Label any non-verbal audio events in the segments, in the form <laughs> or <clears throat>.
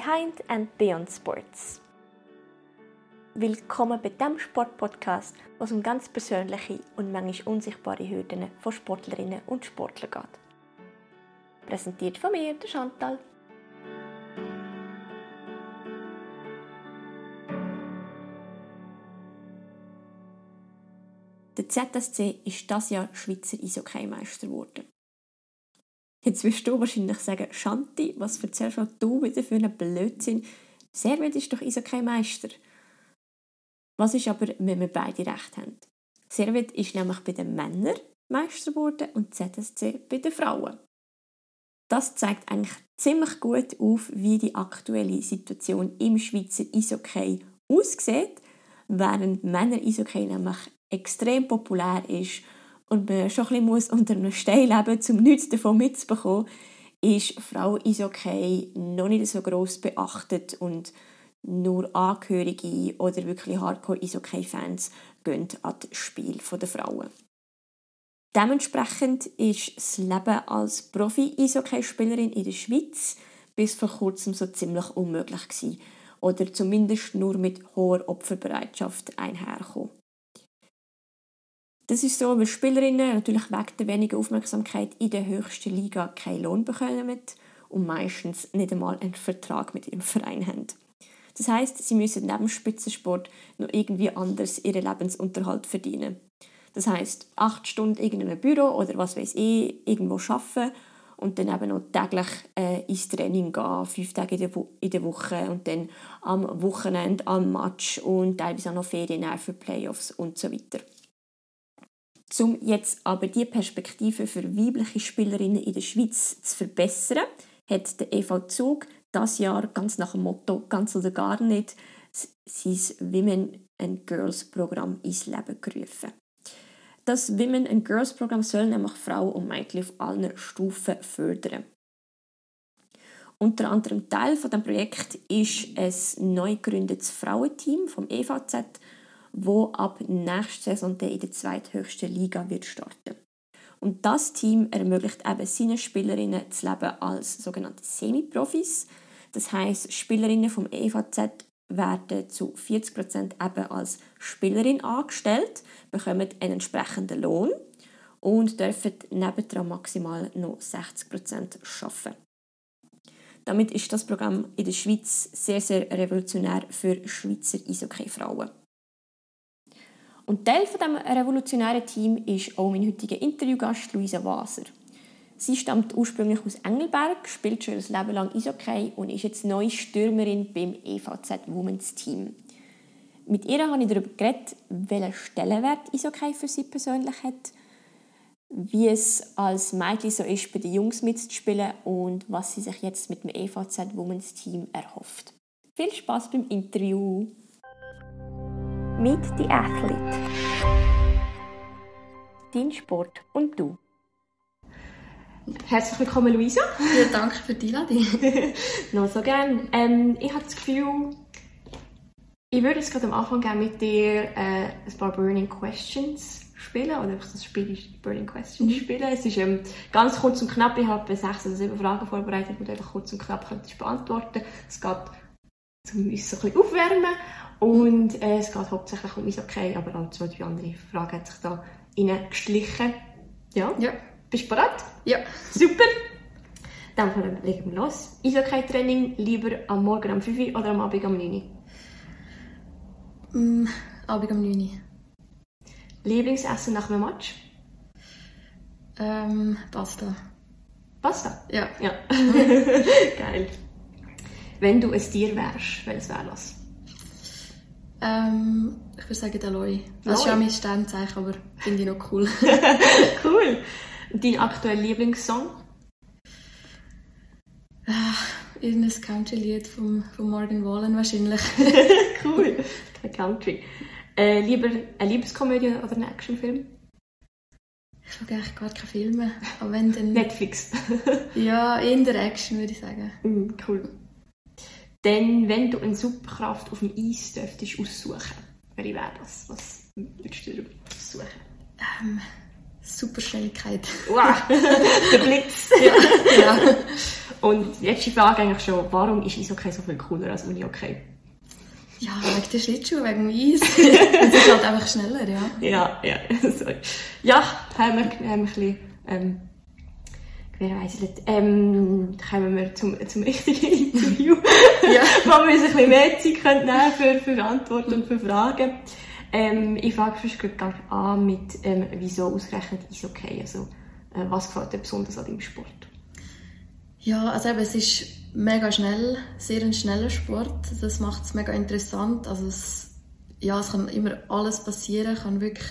Behind and Beyond Sports. Willkommen bei dem Sportpodcast, wo es um ganz persönliche und manchmal unsichtbare Hürden von Sportlerinnen und Sportlern geht. Präsentiert von mir, der Chantal. Der ZSC ist das Jahr Schweizer Eishockey-Meister geworden. Jetzt wirst du wahrscheinlich sagen, Shanti, was erzählst du wieder für einen Blödsinn? Servet ist doch Eishockey-Meister. Was ist aber, wenn wir beide recht haben? Servet ist nämlich bei den Männern Meister geworden und ZSC bei den Frauen. Das zeigt eigentlich ziemlich gut auf, wie die aktuelle Situation im Schweizer Eishockey aussieht, während Männer Eishockey nämlich extrem populär ist und man schon ein bisschen unter einem Stein leben muss, um nichts davon mitzubekommen, ist Frau Eishockey noch nicht so gross beachtet und nur Angehörige oder wirklich Hardcore-Eishockey-Fans gehen an das Spiel der Frauen. Dementsprechend ist das Leben als Profi-Eishockey-Spielerin in der Schweiz bis vor kurzem so ziemlich unmöglich gewesen. Oder zumindest nur mit hoher Opferbereitschaft einherkommen. Das ist so, weil Spielerinnen natürlich wegen der wenigen Aufmerksamkeit in der höchsten Liga keinen Lohn bekommen und meistens nicht einmal einen Vertrag mit ihrem Verein haben. Das heißt, sie müssen neben Spitzensport noch irgendwie anders ihren Lebensunterhalt verdienen. Das heißt, acht Stunden in einem Büro oder was weiß ich, irgendwo arbeiten und dann eben noch täglich äh, ins Training gehen, fünf Tage in der, in der Woche und dann am Wochenende am Match und teilweise auch noch Ferien für Playoffs und so weiter. Um jetzt aber die Perspektive für weibliche Spielerinnen in der Schweiz zu verbessern, hat der EV Zug das Jahr ganz nach dem Motto «Ganz oder gar nicht» sein Women and Girls Programm ins Leben gerufen. Das Women and Girls Programm soll nämlich Frauen und Mädchen auf allen Stufen fördern. Unter anderem Teil von dem Projekt ist ein neu gegründetes Frauenteam vom EVZ, wo ab nächster Saison in der zweithöchsten Liga wird starten. Und das Team ermöglicht eben seinen Spielerinnen das Leben als sogenannte Semi-Profis. Das heißt, Spielerinnen vom EVZ werden zu 40% eben als Spielerin angestellt, bekommen einen entsprechenden Lohn und dürfen nebendran maximal noch 60% arbeiten. Damit ist das Programm in der Schweiz sehr, sehr revolutionär für Schweizer Eishockey-Frauen. Und Teil von dem revolutionären Team ist auch mein heutiger Interviewgast Luisa Waser. Sie stammt ursprünglich aus Engelberg, spielt schon ein Leben lang Eishockey und ist jetzt neue Stürmerin beim EVZ Women's Team. Mit ihr habe ich darüber geredet, welchen Stellenwert Eishockey für sie persönlich hat, wie es als Mädchen so ist, bei den Jungs mitzuspielen und was sie sich jetzt mit dem EVZ Women's Team erhofft. Viel Spaß beim Interview! Meet the Athlete. Dein Sport und du. Herzlich willkommen, Luisa. Ja, danke für die Einladung. <laughs> Noch so gerne. Ähm, ich habe das Gefühl, ich würde jetzt gerade am Anfang gerne mit dir äh, ein paar Burning Questions spielen oder einfach das Spiel Burning Questions mhm. spielen. Es ist ähm, ganz kurz und knapp. Ich habe sechs oder sieben Fragen vorbereitet, die du einfach kurz und knapp könntest beantworten. Es geht um uns so ein bisschen aufwärmen und äh, es geht hauptsächlich um okay, aber auch zwei, drei andere Fragen haben sich da reingeschlichen. Ja? Ja. Bist du bereit? Ja. Super! Dann legen wir los. Eishockey-Training lieber am Morgen um 5 Uhr oder am Abend um 9 Uhr? Mm, Abend um 9 Uhr. Lieblingsessen nach einem Match? Ähm, Pasta. Pasta? Ja. Ja. <laughs> Geil. Wenn du ein Tier wärst, welches wäre das? Ähm, ich würde sagen der Loi. Das ist ja mein Sternzeichen, aber finde ich noch cool. <laughs> cool. Dein aktueller Lieblingssong? Ach, irgendein Country-Lied von, von Morgan Wallen wahrscheinlich. <laughs> cool. Country. Äh, lieber eine Liebeskomödie oder einen Actionfilm? Ich schaue eigentlich gar keine Filme. Aber wenn dann... <laughs> Netflix? ja, in der Action würde ich sagen. Mm, cool. Denn wenn du eine Superkraft auf dem Eis dürftest aussuchen, welche wäre das? Was würdest du aussuchen? Ähm, Superschnelligkeit. Wow, <laughs> der Blitz. ja, <laughs> genau. Und letzte Frage eigentlich schon, warum ist Eishockey so viel cooler als Unihockey? Ja, wegen der Schlittschuhe, wegen dem Eis. <laughs> Es ist halt einfach schneller, ja. Ja, ja, sorry. Ja, haben wir, haben wir ein bisschen, ähm, wer weiss nicht, ähm, kommen wir zum, zum richtigen <laughs> Interview, Ja. <laughs> wo wir uns ein bisschen mehr Zeit können nehmen für, für Antworten und für Fragen. Ähm, ich frage sonst gerade an mit, ähm, wieso ausgerechnet Eishockey, also, äh, was gefällt dir besonders an deinem Sport? Ja, also eben, es ist mega schnell, sehr ein schneller Sport. Das macht es mega interessant. Also es, ja, es kann immer alles passieren. Kann wirklich,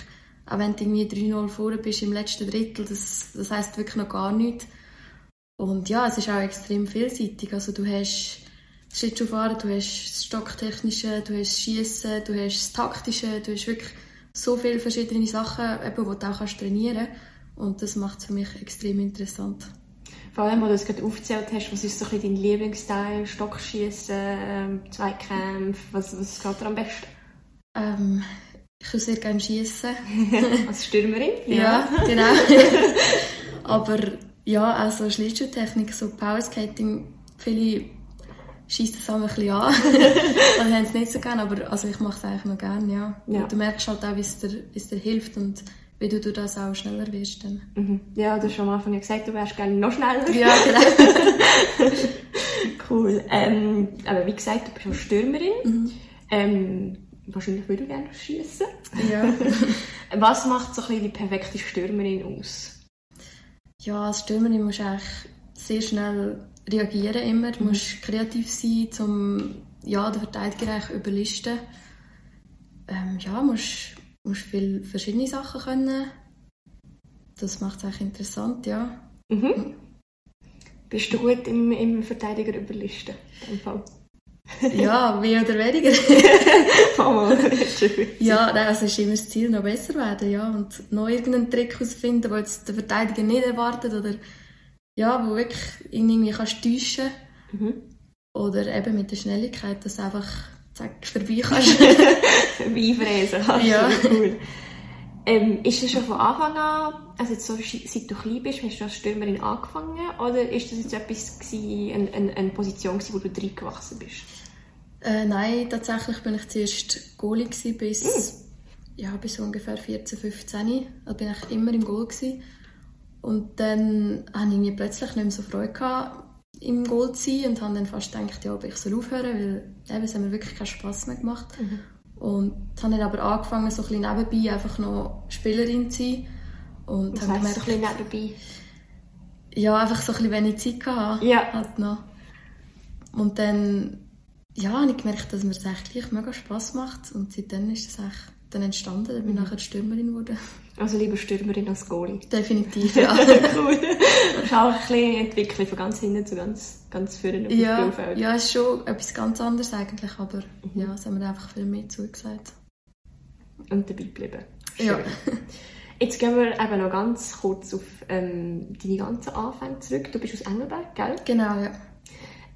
auch wenn du irgendwie 3-0 vorne bist im letzten Drittel, das, das heisst wirklich noch gar nichts. Und ja, es ist auch extrem vielseitig. Also du hast Schlittschuhfahren, du hast das Stocktechnische, du hast das Schiessen, du hast das Taktische, du hast wirklich so viele verschiedene Sachen, eben, die du auch kannst trainieren kannst. Und das macht es für mich extrem interessant. Vor allem, wo du es gerade aufgezählt hast, was ist so ein dein Lieblingsteil? Stockschießen, ähm, Zweikämpfe, was, was gefällt dir am besten? Ähm, ich würde sehr gerne schießen. <laughs> Als Stürmerin? Ja, genau. <laughs> Aber ja, also Schlittschuhtechnik, so Powerskating, viele schießen das auch ein bisschen an. <laughs> Oder haben es nicht so gerne, aber also ich mache es eigentlich noch gerne, ja. Ja. Und du merkst halt auch, wie es dir, wie es dir hilft und wie du durch das auch schneller wirst. Dann. Mhm. Ja, du hast schon am Anfang gesagt, du wärst gerne noch schneller. Ja, genau. <laughs> Cool. Ähm, aber wie gesagt, du bist auch Stürmerin. Mhm. Ähm, wahrscheinlich würde du gerne schießen. ja. <laughs> Was macht so ein bisschen die perfekte Stürmerin aus? Ja, als Stürmerin musst du eigentlich sehr schnell reagieren immer. Du musst kreativ sein, um ja, den Verteidiger eigentlich überlisten. Ähm, ja, musst, musst viele verschiedene Sachen können. Das macht es eigentlich interessant, ja. Mhm. Bist du gut im, im Verteidiger überlisten? Fall? Ja, mehr oder weniger. <laughs> Ja, nein, also ist immer das Ziel, noch besser werden, ja. Und noch irgendeinen Trick herausfinden, den jetzt der Verteidiger nicht erwartet oder ja, wo wirklich irgendwie kannst täuschen Mhm. Oder eben mit der Schnelligkeit, dass du einfach zack, vorbei <laughs> kannst. Weinfräsen kannst. Ja. Cool. Ähm, ist das schon von Anfang an, also jetzt so, seit du klein bist, hast du als Stürmerin angefangen? Oder ist das jetzt etwas gewesen, eine, eine, eine Position, gewesen, wo du reingewachsen bist? Äh, nein, tatsächlich bin ich zuerst Goalie gewesen, bis, ja, bis ungefähr 14, 15. Da bin ich immer im Goal. Gewesen. Und dann hatte ich plötzlich nicht mehr so Freude gehabt, im Goal zu sein und habe dann fast gedacht, ja, ob ich soll aufhören weil eben, es hat mir wirklich keinen Spass mehr gemacht. Und habe dann aber angefangen, so ein bisschen nebenbei einfach noch Spielerin zu sein. Und Das habe heisst, so ein gemerkt, bisschen nebenbei. ja, einfach so ein bisschen wenig Zeit gehabt. Ja. Halt noch. Und dann, ja, habe ich gemerkt, dass mir das eigentlich mega Spass macht. Und seitdem ist das eigentlich dann entstanden. Dann bin ich nachher Stürmerin geworden. Also lieber Stürmerin als Goalie. Definitiv, <laughs> ja. cool. Das auch ein bisschen entwickelt, von ganz hinten zu ganz, ganz vorne auf dem ja, ja, es ist schon etwas ganz anderes eigentlich, aber Mhm. ja, es haben mir einfach viel mehr zugesagt. Und dabei bleiben. Schön. Ja. Jetzt gehen wir eben noch ganz kurz auf ähm, deine ganzen Anfänge zurück. Du bist aus Engelberg, gell? Genau, ja.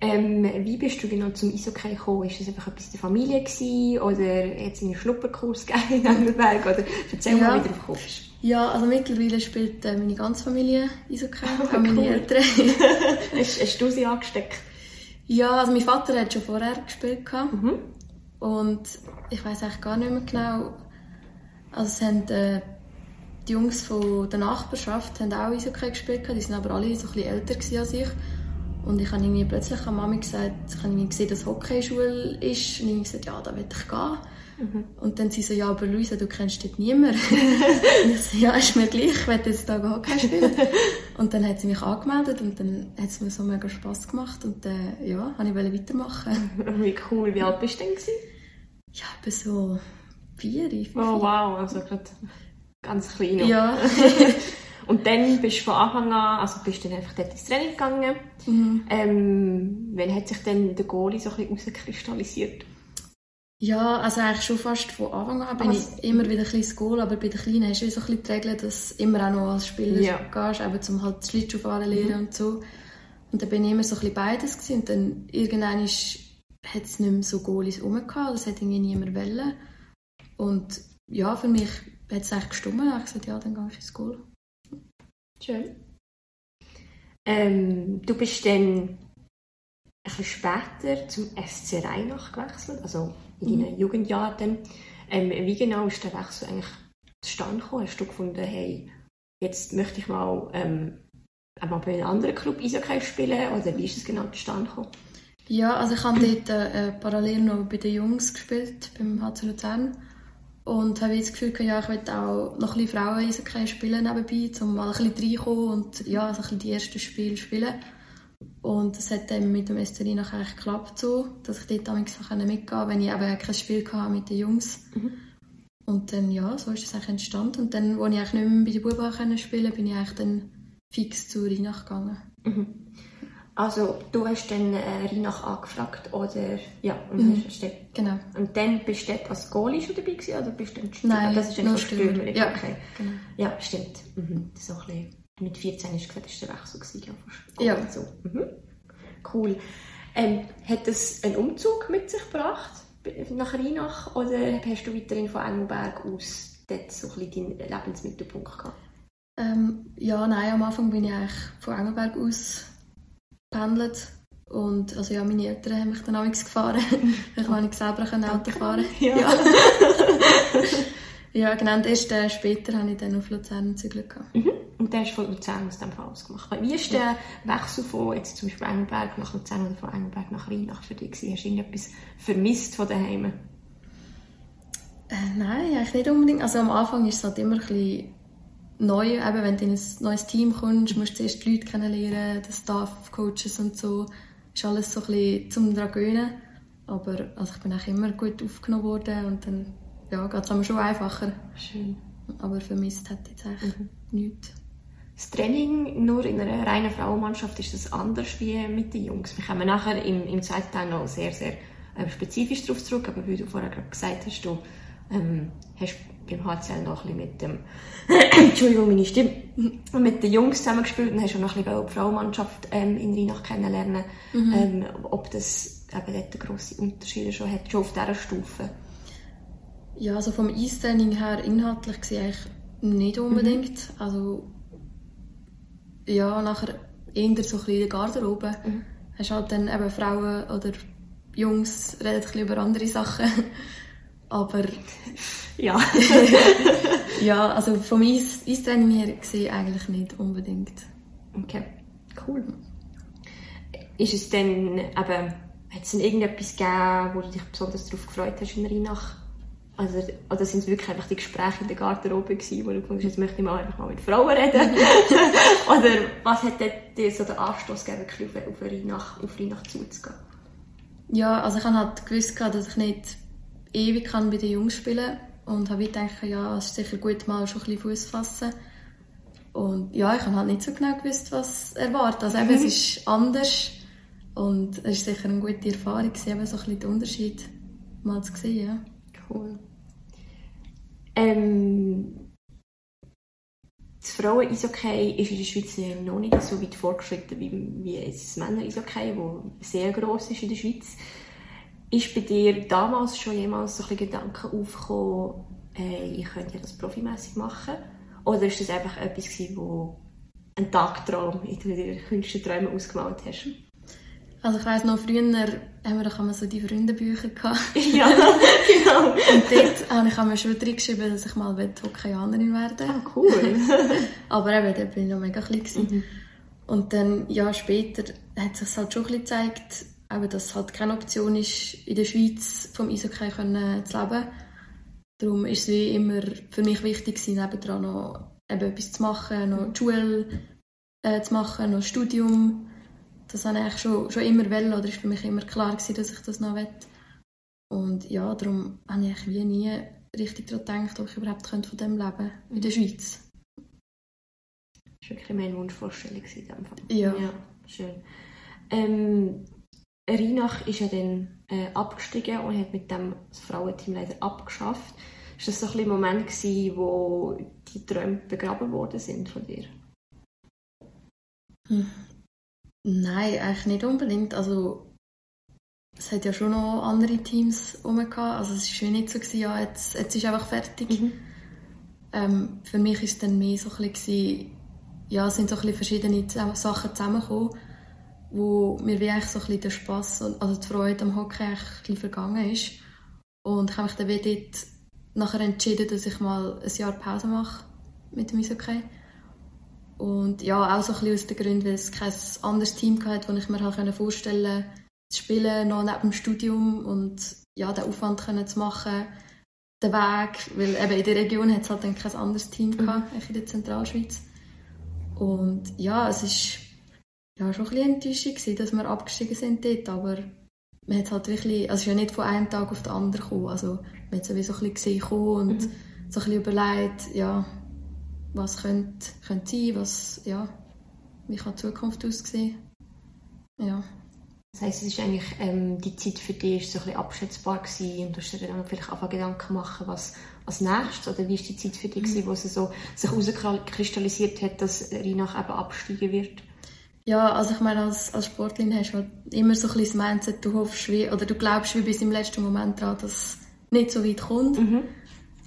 Ähm, wie bist du genau zum Eishockey gekommen? Ist das einfach etwas in der Familie gewesen, oder jetzt einen Schnupperkurs <laughs> in Engelberg? Oder erzähl Ja. mal, wie du kommst. Ja, also mittlerweile spielt äh, meine ganze Familie Eishockey, auch meine cool. Eltern. <laughs> Hast, hast du sie angesteckt? ja, also mein Vater hat schon vorher gespielt. Mhm. Und ich weiß eigentlich gar nicht mehr genau. Also es haben äh, die Jungs von der Nachbarschaft haben auch Eishockey gespielt, die sind aber alle so ein bisschen älter als ich. Und ich habe irgendwie plötzlich an Mami gesagt, ich habe irgendwie gesehen, dass Hockeyschule ist. Und ich gesagt, ja, da will ich gehen. Und dann sie so, ja, aber Luisa, du kennst dort niemanden. <laughs> und ich so, ja, ist mir gleich, ich will jetzt da Hockey spielen. <laughs> und dann hat sie mich angemeldet und dann hat es mir so mega Spass gemacht. Und dann, ja, habe ich wollte weitermachen. <laughs> Wie cool. Wie alt bist du denn? Gewesen? Ja, bis so vier, fünf. Oh wow, also gerade ganz klein. Ja. Und dann bist du von Anfang an, also bist du dann einfach dort ins Training gegangen. Mhm. Ähm, wann hat sich dann der Goalie so ein bisschen rauskristallisiert? Ja, also eigentlich schon fast von Anfang an bin Was? ich immer wieder ein bisschen Goal, aber bei den Kleinen hast du so ein bisschen die Regel, dass du immer auch noch als Spieler Ja. gehst, eben zum halt Schlittschuhfahren lernen und so. Und dann bin ich immer so ein bisschen beides gewesen. und dann irgendwann hat es nicht mehr so Goalies rum gehabt, das hat irgendwie niemand wollen. Und ja, für mich hat es eigentlich gestimmt, ich habe gesagt, ja, dann gehe ich ins Goal. Schön. Ähm, du bist dann bisschen später zum SC Rheinach gewechselt, also in deinen mhm. Jugendjahren. Ähm, wie genau ist der Wechsel eigentlich zustande gekommen? Hast du gefunden, hey, jetzt möchte ich mal ähm, einmal bei einem anderen Club Eishockey spielen oder wie ist es genau zustande gekommen? Ja, also ich habe dort äh, parallel noch bei den Jungs gespielt, beim HC Luzern. Und habe jetzt das Gefühl, ja, ich möchte auch noch ein bisschen Frauen Eishockey spielen nebenbei, um mal ein bisschen reinkommen und ja, also ein bisschen die ersten Spiele spielen. Und das hat dann mit dem Esterin eigentlich geklappt, so, dass ich dort manchmal mitgehen konnte, wenn ich eben kein Spiel hatte mit den Jungs. Mhm. Und dann, ja, so ist es eigentlich entstanden. Und dann, als ich eigentlich nicht mehr bei den Buben spielen konnte, bin ich eigentlich dann fix zu Rheinach gegangen. Mhm. Also du hast dann äh, Rheinach angefragt oder ja und mhm. hast genau. und dann bist du dort als Goalie schon dabei gewesen, oder bist du dann Stürmer? Nein, das ist dann nur Stürmer. Ja, okay. genau. ja stimmt. Mhm. Das ist auch ein bisschen, mit 14 hast du gesagt, das der Wechsel gewesen, ja, ja. So. Mhm. Cool. Ähm, hat das einen Umzug mit sich gebracht nach Rheinach oder hast du weiterhin von Engelberg aus dort so ein bisschen deinen Lebensmittelpunkt gehabt? Ähm, ja, nein, am Anfang bin ich eigentlich von Engelberg aus pendelt. Und also ja, meine Eltern haben mich dann auch gefahren. <laughs> ich konnte ich selber ein Auto fahren. Ja. ja. <laughs> ja, genau. Und erst äh, später habe ich dann auf Luzern gezügelt. Mhm. Und der ist von Luzern aus dem Fall ausgemacht. Wie ist der Wechsel von jetzt zum Beispiel Engelberg nach Luzern oder von Engelberg nach Rheinach für dich gewesen? Hast du irgendetwas vermisst von daheim? Äh, nein, eigentlich nicht unbedingt. Also am Anfang ist es halt immer ein bisschen neu, eben wenn du in ein neues Team kommst, musst du zuerst die Leute kennenlernen, den Staff, Coaches und so. Ist alles so ein bisschen zum daran gewöhnen. Aber also ich bin auch immer gut aufgenommen worden und dann ja, geht es schon einfacher. Schön. Aber vermisst ich jetzt eigentlich mhm. nichts. Das Training nur in einer reinen Frauenmannschaft ist das anders wie mit den Jungs. Wir kommen nachher im, im zweiten Teil noch sehr, sehr äh, spezifisch darauf zurück, aber wie du vorher gerade gesagt hast, du ähm, hast beim HCL noch ein bisschen mit dem, <clears throat> Entschuldigung, meine Stimme, mit den Jungs zusammengespielt und hast auch noch ein bisschen die Frauenmannschaft ähm, in Rheinach kennenlernen. Mhm. Ähm, ob das eben dort grosse Unterschiede schon hat, schon auf dieser Stufe? Ja, also vom Eistraining her inhaltlich gesehen eigentlich nicht unbedingt. Mhm. Also ja, nachher eher so ein bisschen in der Garderobe. Mhm. Hast halt dann eben Frauen oder Jungs reden ein bisschen über andere Sachen. Aber ja. <laughs> ja, also vom Eistraining her gesehen eigentlich nicht unbedingt. Okay, cool. Ist es denn, eben, hat es denn irgendetwas gegeben, wo du dich besonders darauf gefreut hast in Rheinach? Also, oder sind es wirklich einfach die Gespräche in der Garderobe gewesen, wo du hast, jetzt möchte ich mal einfach mal mit Frauen reden? <laughs> oder was hat dir so den Anstoß gegeben, auf, auf Rheinach, auf Rheinach zuzugehen? Ja, also ich habe halt gewusst, dass ich nicht ewig kann bei den Jungs spielen und habe gedacht, ja, es ist sicher gut, mal schon ein bisschen Fuß fassen. Und ja, ich habe halt nicht so genau gewusst, was erwartet. Also eben, mhm. es ist anders und es ist sicher eine gute Erfahrung, eben so ein bisschen den Unterschied mal zu sehen. Ja. Cool. Ähm, das Frauen-Eishockey ist in der Schweiz noch nicht so weit fortgeschritten wie, wie das Männer-Eishockey, das sehr gross ist in der Schweiz. Ist bei dir damals schon jemals so ein Gedanken aufgekommen, äh, ich könnte das profimässig machen? Oder ist das einfach etwas gewesen, wo ein Tagtraum in deinen kühnsten Träumen ausgemalt hast? Also ich weiss noch, früher haben wir doch so die Freundenbücher gehabt. <laughs> ja, genau. Und dort habe ich mir schon drin geschrieben, dass ich mal Hockeyanerin werden Ah, cool. <laughs> Aber eben, dort bin ich noch mega klein. Mhm. Und dann, ja, später hat sich halt schon ein bisschen gezeigt, eben, dass es halt keine Option ist, in der Schweiz vom Eishockey können zu leben. Darum ist es wie immer für mich wichtig, nebendran noch eben etwas zu machen, noch die Schule äh, zu machen, noch Studium. Das habe ich schon, schon immer wollen, oder ist für mich immer klar gewesen, dass ich das noch will. Und ja, darum habe ich wie nie richtig daran gedacht, ob ich überhaupt von dem leben in der Schweiz. Das war wirklich meine Wunschvorstellung in dem Fall. Ja. ja schön. Ähm, Reinach ist ja dann äh, abgestiegen und hat mit dem das Frauenteam leider abgeschafft. Ist das so ein, ein Moment gewesen, wo die Träume begraben worden sind von dir? Hm. Nein, eigentlich nicht unbedingt. Also es hat ja schon noch andere Teams herum Also es war nicht so, gewesen, ja, jetzt, jetzt ist einfach fertig. Mhm. Ähm, für mich war es dann mehr so ein bisschen, ja, es sind so ein bisschen verschiedene Sachen zusammengekommen, wo mir wie eigentlich so ein bisschen der Spass und also die Freude am Hockey eigentlich vergangen ist. Und ich habe mich dann wie dort nachher entschieden, dass ich mal ein Jahr Pause mache mit dem Eishockey. Und ja, auch so ein bisschen aus dem Grund, weil es kein anderes Team hatte, das ich mir halt vorstellen konnte, zu spielen, noch neben dem Studium und ja, den Aufwand können zu machen, den Weg, weil eben in der Region hat es halt dann kein anderes Team mhm. gehabt, in der Zentralschweiz. Und ja, es ist ja, schon ein bisschen enttäuschend dass wir abgestiegen sind dort, aber man hat halt wirklich, also es ist ja nicht von einem Tag auf den anderen gekommen, also man hat sowieso ein bisschen gesehen und mhm. so ein bisschen überlegt, ja, was könnte, könnte sein, was, ja, wie kann die Zukunft aussehen. Ja. Das heisst, es ist eigentlich, ähm, die Zeit für dich ist so ein bisschen abschätzbar gewesen und du hast dir dann vielleicht einfach Gedanken machen, was als nächstes, oder wie ist die Zeit für dich gewesen, mhm. wo es so sich herauskristallisiert hat, dass Reinach eben absteigen wird? Ja, also ich meine, als, als Sportlerin hast du halt immer so ein bisschen das Mindset, du hoffst wie, oder du glaubst wie bis im letzten Moment daran, dass es nicht so weit kommt. Mhm.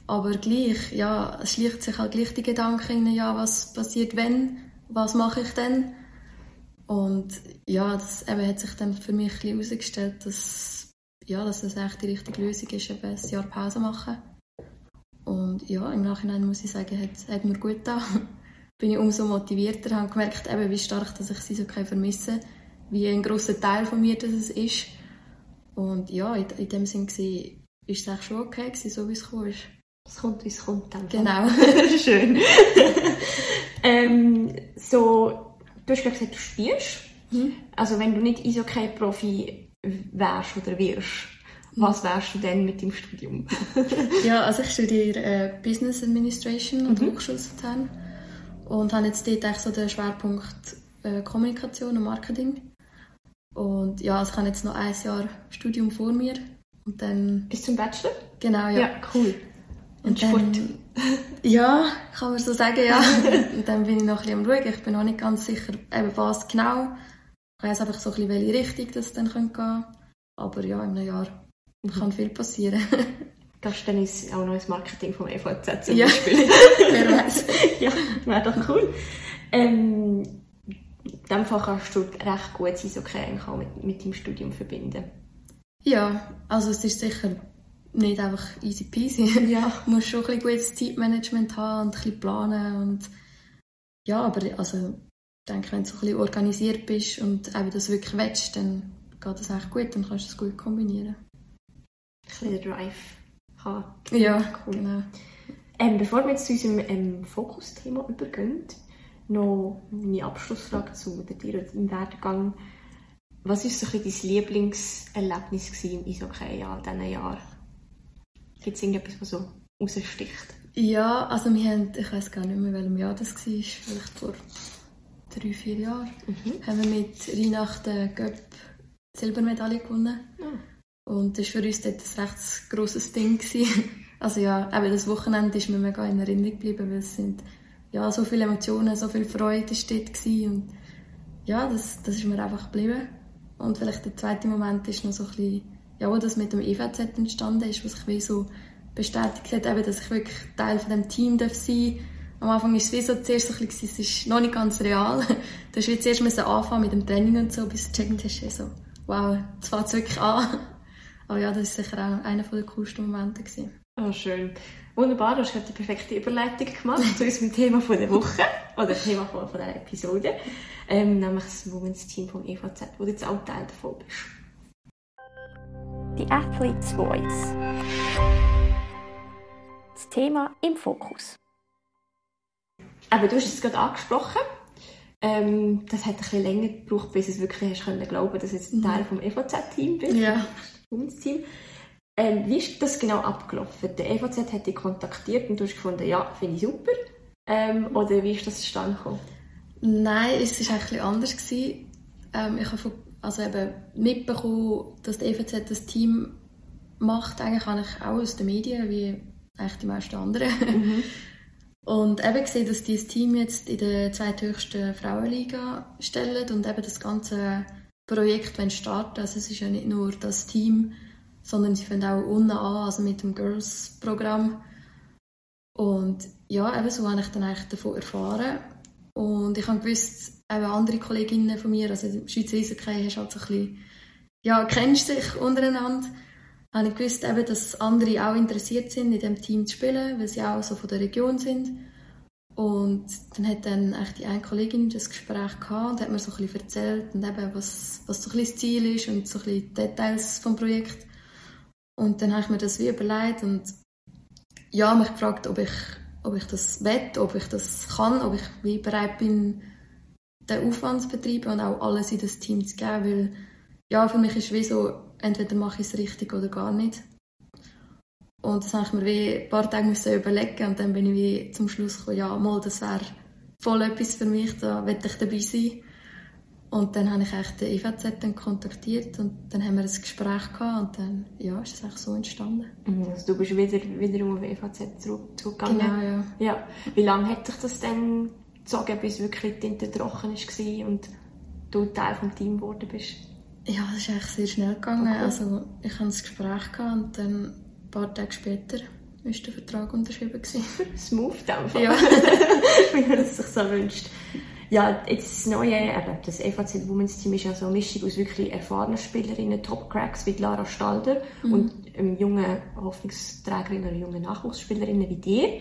Aber gleich, ja, es schlicht sich halt gleich die Gedanken in, ja, was passiert wenn, was mache ich denn? Und ja, das eben hat sich dann für mich ein bisschen herausgestellt, dass, ja, dass das echt die richtige Lösung ist, eben ein Jahr Pause machen. Und ja, im Nachhinein muss ich sagen, hat, hat mir gut getan. Bin ich umso motivierter, habe gemerkt, eben, wie stark dass ich sie so vermisse, wie ein großer Teil von mir das es ist. Und ja, in, in dem Sinne war es eigentlich schon okay, gewesen, so wie es kam. Es kommt, wie es kommt. Dann genau. <laughs> <laughs> Schön. ähm, so, du hast gesagt, du spielst. Mhm. Also wenn du nicht Eishockey-Profi wärst oder wirst, mhm. was wärst du denn mit dem Studium? <laughs> ja, also ich studiere äh, Business Administration und mhm. Hochschule und habe jetzt dort eigentlich so den Schwerpunkt äh, Kommunikation und Marketing. Und ja, also ich habe jetzt noch ein Jahr Studium vor mir und dann... Bis zum Bachelor? Genau, ja. Ja, cool. Und Sport? <laughs> ja, kann man so sagen, ja. <laughs> und dann bin ich noch ein bisschen am Schauen. Ich bin noch nicht ganz sicher, eben was genau. Ich weiß einfach so ein bisschen, welche Richtung das dann gehen könnte. Aber ja, in einem Jahr mhm. kann viel passieren. <laughs> Gehst du dann auch noch ins Marketing vom EVZ zum ja. Beispiel? <laughs> Wer weiß. <laughs> ja, wäre doch cool. Ähm, in dem Fall kannst du recht gut sein, okay, auch mit, mit deinem Studium verbinden. Ja, also es ist sicher nicht einfach easy peasy. <laughs> ja. Du musst schon ein bisschen gutes Zeitmanagement haben und ein bisschen planen und ja, aber also ich denke, wenn du so ein bisschen organisiert bist und eben das wirklich willst, dann geht das echt gut, dann kannst du es gut kombinieren. Ein bisschen Drive haben. Ja, cool. genau. Ähm, bevor wir jetzt zu unserem ähm, Fokusthema übergehen, noch meine Abschlussfrage zu dir und deinem Werdegang. Was war so dein Lieblingserlebnis im Eishockey all diesen Jahren? Gibt es irgendetwas, was so raussticht? Ja, also wir haben, ich weiß gar nicht mehr, welchem Jahr das war, vielleicht vor drei, vier Jahren, mhm. haben wir mit Reinach den Göpp Silbermedaille gewonnen. Mhm. Und das war für uns dort ein recht grosses Ding. <laughs> also ja, eben das Wochenende ist mir mega in Erinnerung geblieben, weil es sind ja, so viele Emotionen, so viel Freude war dort. Und ja, das, das ist mir einfach geblieben. Und vielleicht der zweite Moment ist noch so ein bisschen ja, wo das mit dem EVZ entstanden ist, was sich wie so bestätigt hat, eben, dass ich wirklich Teil von dem Team darf sein Am Anfang war es wie so zuerst so ein bisschen, es ist noch nicht ganz real. <laughs> du musst zuerst müssen anfangen mit dem Training und so, bis du checken hast, so, wow, jetzt fängt wirklich an. Aber ja, das war sicher auch einer der coolsten Momente. Gewesen. Oh, schön. Wunderbar, du hast die perfekte Überleitung gemacht zu unserem Thema von der Woche, <laughs> oder Thema von, von dieser Episode, ähm, nämlich das Women's Team vom EVZ, wo du jetzt auch Teil davon bist. Die Athlete's Voice. Das Thema im Fokus. Aber du hast es gerade angesprochen. Ähm, das hat ein bisschen länger gebraucht, bis es wirklich hast können glauben, dass du jetzt Teil vom EVZ-Team bist. Ja. Team. Ähm, wie ist das genau abgelaufen? Der EVZ hat dich kontaktiert und du hast gefunden, ja, finde ich super. Ähm, oder wie ist das zustande gekommen? Nein, es war eigentlich anders. Ähm, ich habe von also eben mitbekommen, dass der EVZ das Team macht, eigentlich habe ich auch aus den Medien, wie eigentlich die meisten anderen. Mhm. <laughs> Und eben gesehen, dass dieses Team jetzt in der zweithöchsten Frauenliga stellt und eben das ganze Projekt starten Also es ist ja nicht nur das Team, sondern sie fangen auch unten an, also mit dem Girls-Programm. Und ja, eben so habe ich dann eigentlich davon erfahren. Und ich habe gewusst, auch andere Kolleginnen von mir, also im Schweizer Eishockey hast du halt so ein bisschen, ja, kennst dich untereinander. Habe ich gewusst, eben, dass andere auch interessiert sind, in diesem Team zu spielen, weil sie auch so von der Region sind. Und dann hat dann die eine Kollegin das Gespräch gehabt und hat mir so ein bisschen erzählt und eben, was, was so ein bisschen das Ziel ist und so ein bisschen Details vom Projekt. Und dann habe ich mir das wie überlegt und ja, mich gefragt, ob ich, ob ich das will, ob ich das kann, ob ich wie bereit bin, den Aufwand zu betreiben und auch alles in das Team zu geben, weil ja, für mich ist es wie so, entweder mache ich es richtig oder gar nicht. Und das habe ich mir wie ein paar Tage überlegen und dann bin ich wie zum Schluss gekommen, ja, mal, das wäre voll etwas für mich, da möchte ich dabei sein. Und dann habe ich echt den EVZ dann kontaktiert und dann haben wir ein Gespräch gehabt und dann ja, ist es eigentlich so entstanden. Mhm, also du bist wieder, wiederum auf EVZ zurück, zurückgegangen? Genau, ja. ja. Wie lange hat dich das dann gezogen, bis wirklich die Tinte trocken war und du Teil des Teams geworden bist? Ja, das ist eigentlich sehr schnell gegangen. Okay. Also ich hatte ein Gespräch gehabt und dann ein paar Tage später war der Vertrag unterschrieben. <laughs> Smooth einfach. Ja. <laughs> Wie man es sich so wünscht. Ja, jetzt das neue, eben, das EVZ Women's Team ist ja so eine Mischung aus wirklich erfahrenen Spielerinnen, Top-Cracks wie Lara Stalder mhm. und ähm, jungen Hoffnungsträgerinnen oder jungen Nachwuchsspielerinnen wie dir.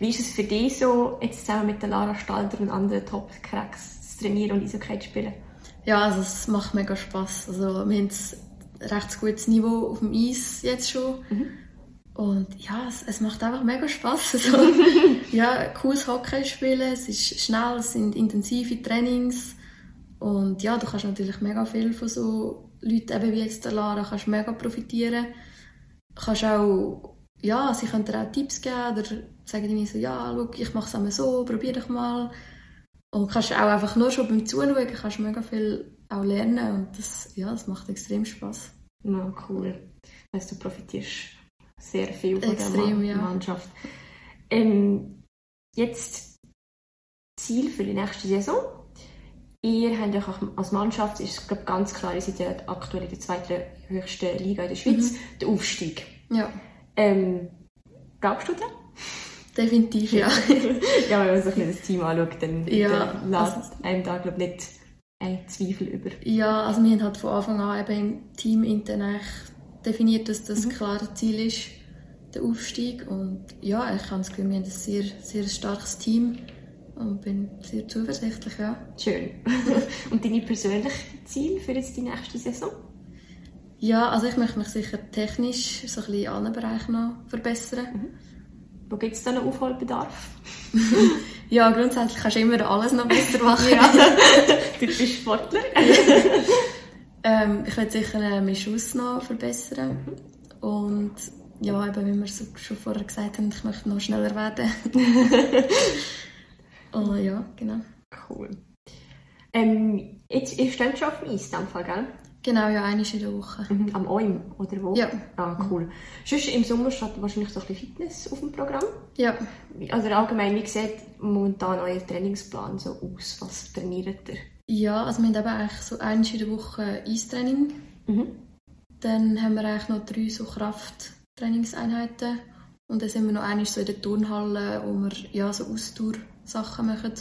Wie ist es für dich so, jetzt zusammen mit der Lara Stalder und anderen Top-Cracks zu trainieren und Eishockey zu spielen? Ja, also es macht mega Spass. Also wir haben recht gutes Niveau auf dem Eis jetzt schon. Mhm. Und ja, es, es, macht einfach mega Spass. <laughs> Also, ja, cooles Hockey spielen, es ist schnell, es sind intensive Trainings. Und ja, du kannst natürlich mega viel von so Leuten eben wie jetzt der Lara kannst mega profitieren. Du kannst auch, ja, sie können dir auch Tipps geben oder sagen dir so, ja, schau, ich mache es einmal so, probier dich mal. Und kannst auch einfach nur schon beim Zuschauen, kannst mega viel auch lernen und das, ja, das macht extrem Spaß. Ja, cool. Also du profitierst sehr viel von extrem, der Mannschaft. Ja. Ähm, jetzt Ziel für die nächste Saison. Ihr habt euch als Mannschaft, ist glaube ganz klar, ihr seid ja aktuell in der zweithöchsten Liga in der Schweiz, mhm. der Aufstieg. Ja. Ähm, glaubst du daran? Definitiv, ja. <laughs> ja, wenn man sich das Team anschaut, dann, ja, lässt also, einem da glaube nicht ein Zweifel über. Ja, also wir haben halt von Anfang an eben im Team intern definiert, dass das mhm. klare Ziel ist, der Aufstieg. Und ja, ich habe das Gefühl, wir haben ein sehr, sehr starkes Team und bin sehr zuversichtlich, ja. Schön. <laughs> und deine persönlichen Ziele für jetzt die nächste Saison? Ja, also ich möchte mich sicher technisch so ein bisschen in allen Bereichen noch verbessern. Mhm wo gibt es da noch Aufholbedarf? <laughs> ja, grundsätzlich kannst du immer alles noch besser <laughs> machen. ja. <laughs> du bist Sportler. ähm, ich werde sicher äh, meinen Schuss noch verbessern. Und ja, eben, wie wir es schon vorher gesagt haben, ich möchte noch schneller werden. oh, ja, genau. Cool. Ähm, jetzt, ihr steht schon auf dem Eis, gell? Genau, ja, einmal in der Woche. Mhm, am OIM, oder wo? Ja. Ah, cool. Mhm. Sonst im Sommer steht wahrscheinlich so ein bisschen Fitness auf dem Programm. Ja. Also allgemein, wie sieht momentan euer Trainingsplan so aus? Was trainiert ihr? Ja, also wir haben eben eigentlich so einmal in der Woche Eistraining. Mhm. Dann haben wir eigentlich noch drei so Krafttrainingseinheiten. Und dann sind wir noch einmal so in der Turnhalle, wo wir ja, so Ausdauersachen machen.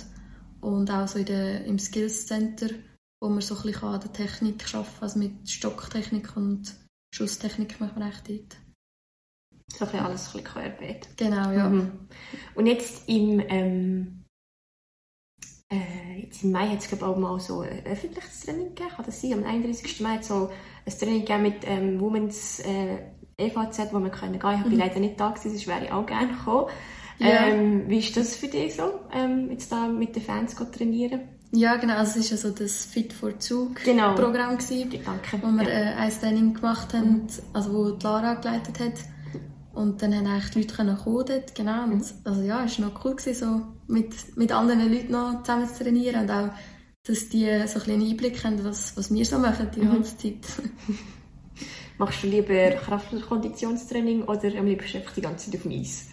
Und auch so in der, im Skills Center wo man so ein bisschen an der Technik arbeiten kann, also mit Stocktechnik und Schusstechnik macht man echt dort. So ein bisschen alles ein bisschen querbeet. Genau, ja. Mhm. Und jetzt im, ähm, äh, jetzt im Mai hat es auch mal so ein öffentliches Training gegeben, kann das sein? Am 31. Mai hat es so ein Training gegeben mit ähm, Women's äh, EVZ, wo man können gehen. Ich mhm. bin leider nicht da gewesen, sonst wäre ich auch gerne gekommen. Ja. Ähm, wie ist das für dich so, ähm, jetzt da mit den Fans zu trainieren? Ja, genau. Also es war ja so das Fit for Zug genau. Gewesen, wo wir ja. äh, ein Training gemacht haben, also wo die Lara geleitet hat. Und dann haben eigentlich die Leute können kommen dort, genau. Und, mhm. also ja, es war noch cool, gewesen, so mit, mit anderen Leuten noch zusammen zu trainieren und auch, dass die so ein einen Einblick haben, was, was wir so machen die mhm. ganze Zeit. <laughs> Machst du lieber Kraft- und Konditionstraining oder am liebsten einfach die ganze Zeit auf dem Eis?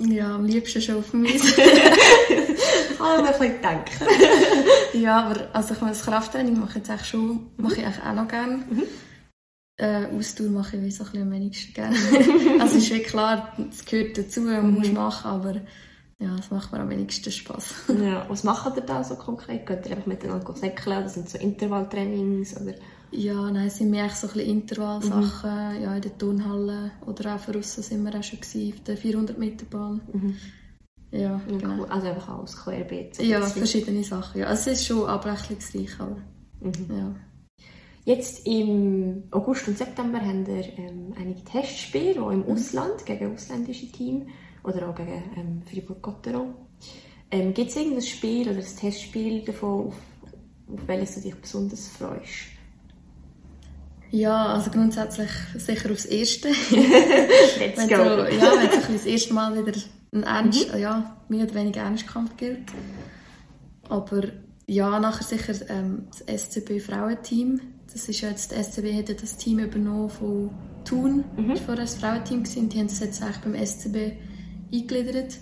Ja, am liebsten schon auf dem Eis. <laughs> Mir ein bisschen gedacht. <laughs> ja, aber also ich meine, das Krafttraining mache ich jetzt eigentlich schon, mache ich eigentlich auch noch gerne. Mhm. Äh, Ausdauer mache ich wie so ein bisschen am wenigsten gerne. <laughs> also ist ja klar, es gehört dazu, man mhm. muss machen, aber ja, das macht mir am wenigsten Spaß. <laughs> ja, was macht ihr da so konkret? Geht ihr einfach miteinander säckeln oder sind so Intervalltrainings? Oder? Ja, nein, sind wir echt so ein bisschen Intervallsachen, mhm. ja, in der Turnhalle oder auch draussen sind wir auch schon gewesen, auf der 400 Meter Bahn. Mhm. Ja, genau. Also einfach alles querbeet. Ja, verschiedene Sachen. Ja. Es ist schon abwechslungsreich, aber mhm. ja. Jetzt im August und September haben wir ähm, einige Testspiele, auch im mhm. Ausland, gegen ausländische Teams oder auch gegen ähm, Fribourg-Gotteron. Ähm, Gibt es irgendein Spiel oder ein Testspiel davon, auf, auf welches du dich besonders freust? Ja, also grundsätzlich sicher aufs Erste. <laughs> Let's wenn go. So, ja, wenn es das erste Mal wieder ein ernst, mhm. ja, mehr oder weniger Ernstkampf gilt. Aber ja, nachher sicher ähm, das SCB Frauenteam. Das ist ja jetzt, das SCB hätte das Team übernommen von Thun, mhm. das vorher das Frauenteam gewesen. Die haben es jetzt eigentlich beim SCB eingegliedert.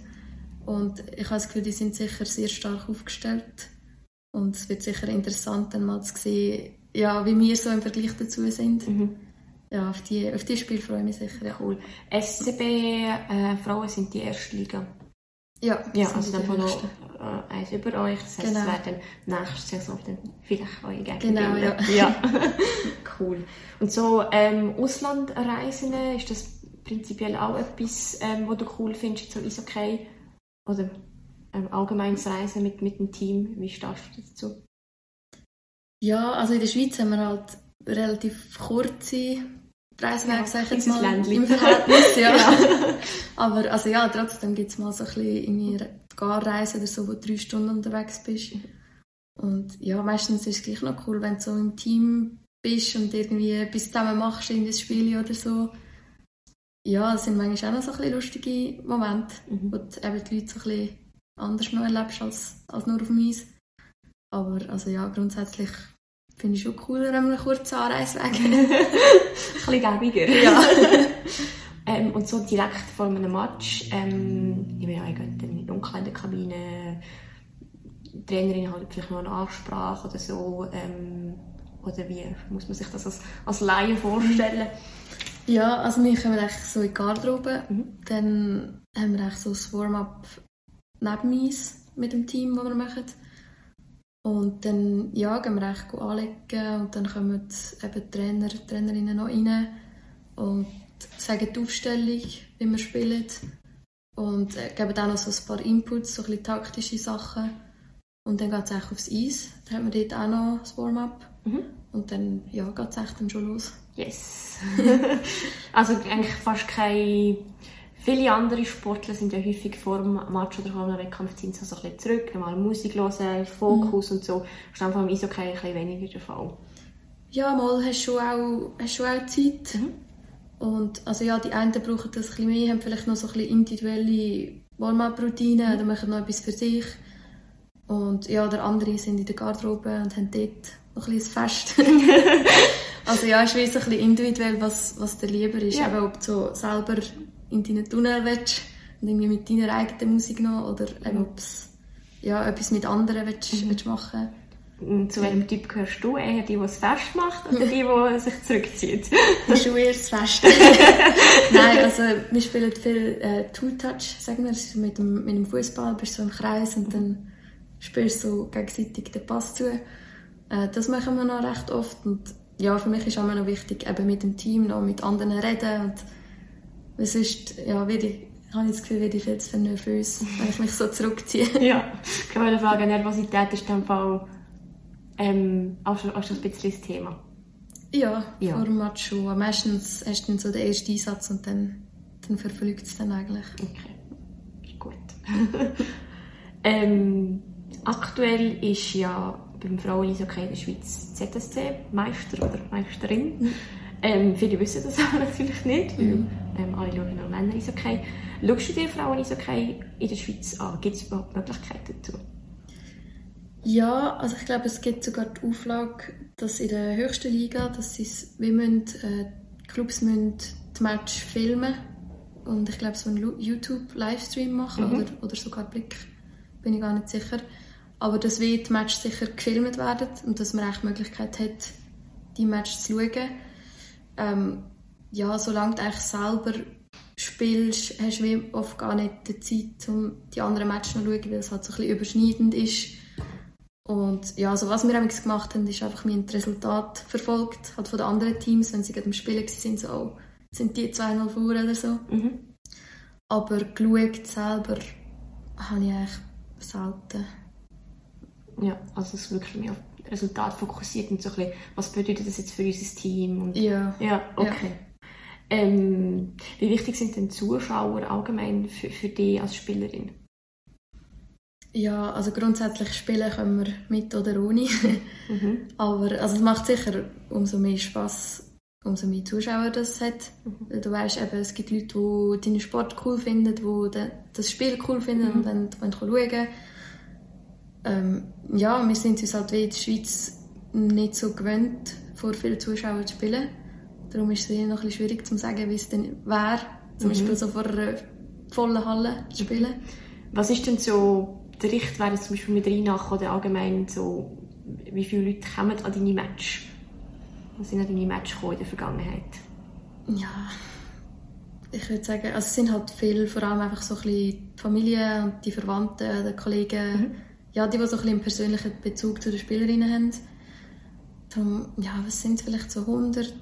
Und ich habe das Gefühl, die sind sicher sehr stark aufgestellt. Und es wird sicher interessant, dann mal zu sehen, ja, wie wir so im Vergleich dazu sind. Mhm. Ja, auf die, auf die Spiel freue ich mich sicher. Ja. Cool. SCB äh, Frauen sind die erste Liga. Ja, ja also dann von noch äh, eins über euch. Das heißt, genau. es werden nächste Saison dann vielleicht eure Gegner. Genau, ja. <laughs> ja. cool. Und so ähm, Auslandreisen, ist das prinzipiell auch etwas, ähm, was du cool findest, so Eishockey? Oder ähm, allgemeines Reisen mit, mit dem Team? Wie stehst du dazu? Ja, also in der Schweiz haben wir halt relativ kurze Reiswege, ja, sage ich jetzt mal, Ländchen. im Verhältnis. Ja. <laughs> ja. <laughs> Aber also ja, trotzdem gibt es mal so ein bisschen in Garreise oder so, wo du drei Stunden unterwegs bist. Und ja, meistens ist es gleich noch cool, wenn du so im Team bist und irgendwie etwas zusammen machst, in das Spiel oder so ja, es sind manchmal auch noch so ein bisschen lustige Momente, mhm. wo du eben die Leute so ein bisschen anders noch erlebst als, als nur auf dem Eis. Aber also ja, grundsätzlich finde ich schon cooler, wenn man einen kurzen Anreisweg hat. <laughs> ein bisschen gäbiger. Ja. <laughs> ähm, und so direkt vor einem Match, ähm, ich bin ja in der Umkleidekabine, die Trainerin hat vielleicht noch eine Ansprache oder so, ähm, oder wie muss man sich das als, als Laie vorstellen? Ja, also wir kommen eigentlich so in die Garderobe. Mhm. Dann haben wir eigentlich so ein Warm-up neben uns mit dem Team, das wir machen. Und dann ja, gehen wir eigentlich anlegen und dann kommen eben Trainer, Trainerinnen noch rein und sagen die Aufstellung, wie wir spielen. Und äh, geben auch noch so ein paar Inputs, so ein bisschen taktische Sachen. Und dann geht es auch aufs Eis. Dann haben wir dort auch noch das Warm-up. Mhm. Und dann ja, geht es dann schon los. Yes. <laughs> also eigentlich fast keine... Viele andere Sportler sind ja häufig vor dem Match oder vor einem Wettkampf ziehen so ein bisschen zurück, mal Musik hören, Fokus mhm. und so. Das ist einfach im Eishockey ein bisschen weniger der Fall. Ja, mal hast du schon auch, hast schon auch Zeit. Mhm. Und also ja, die einen brauchen das ein bisschen mehr, haben vielleicht noch so ein bisschen individuelle Warm-up-Routinen mhm. oder machen noch etwas für sich. Und ja, der andere sind in der Garderobe und haben dort noch ein bisschen Fest. <laughs> Also ja, es ist ein bisschen individuell, was, was dir lieber ist. Ja. Eben, ob du so selber in deinen Tunnel willst und irgendwie mit deiner eigenen Musik noch oder eben, ob ja, etwas mit anderen willst, mhm. willst machen zu welchem Typ gehörst du? Eher die, die es fest macht oder die, die <laughs> sich zurückzieht? <laughs> Das ist schon eher das Fest. <laughs> Nein, also wir spielen viel äh, Two-Touch, sagen wir. Also mit dem, mit dem Fußball bist du so im Kreis und dann spielst du so gegenseitig den Pass zu. Äh, das machen wir noch recht oft und ja, für mich ist auch noch wichtig, eben mit dem Team noch mit anderen reden und sonst, ja, werde ich, habe ich das Gefühl, werde ich viel zu nervös, wenn ich mich so zurückziehe. <laughs> ja, ich wollte fragen, Nervosität ist dem Fall ähm, auch, schon, auch schon ein bisschen das Thema. Ja, ja. vor dem Match schon. Meistens hast du dann so den ersten Einsatz und dann, dann verfliegt es dann eigentlich. Okay, gut. <laughs> ähm, aktuell ist ja beim Frauen-Eishockey in der Schweiz ZSC Meister oder Meisterin. Mhm. Ähm, viele wissen das <laughs> aber natürlich nicht, weil mhm. Ähm, alle schauen noch Männer-Eishockey. Schaust du dir Frauen-Eishockey in der Schweiz an? Gibt es überhaupt Möglichkeiten dazu? Ja, also ich glaube, es gibt sogar die Auflage, dass in der höchsten Liga, dass sie wie müssen, äh, die Clubs müssen die Match filmen und ich glaube so einen YouTube-Livestream machen mhm. oder, oder sogar Blick, bin ich gar nicht sicher. Aber dass wie die Matches sicher gefilmt werden und dass man auch die Möglichkeit hat, die Matches zu schauen. Ähm, ja, solange du eigentlich selber spielst, hast du oft gar nicht die Zeit, um die anderen Matches zu schauen, weil es halt so ein bisschen überschneidend ist. Und ja, also was wir gemacht haben, ist einfach mein Resultat verfolgt, halt von den anderen Teams, wenn sie gerade im Spielen waren, so, oh, sind die 2-0 vor oder so. Mhm. Aber geschaut selber habe ich eigentlich selten. Ja, also es ist wirklich mehr auf Resultat fokussiert und so ein bisschen, was bedeutet das jetzt für unser Team? Und, ja. Ja, okay. Ja. Ähm, wie wichtig sind denn Zuschauer allgemein für, für dich als Spielerin? Ja, also grundsätzlich spielen können wir mit oder ohne. mhm. <laughs> Aber also es macht sicher umso mehr Spaß, umso mehr Zuschauer das hat. Mhm. Du weißt eben, es gibt Leute, die deinen Sport cool finden, die das Spiel cool finden mhm. und dann wollen schauen. Ähm, ja, wir sind uns halt wie in der Schweiz nicht so gewöhnt, vor vielen Zuschauern zu spielen. Darum ist es noch ein bisschen schwierig zu sagen, wie es denn wäre, zum mhm. Beispiel so vor einer vollen Halle zu spielen. Was ist denn so der Richtwert zum Beispiel mit Rheinach oder allgemein so, wie viele Leute kommen an deine Match? Was sind an deine Match in der Vergangenheit? Ja, ich würde sagen, also es sind halt viele, vor allem einfach so ein bisschen die Familie und die Verwandten, die Kollegen, mhm. ja, die, die so ein bisschen einen persönlichen Bezug zu den Spielerinnen haben. Darum, ja, was sind es vielleicht so 100,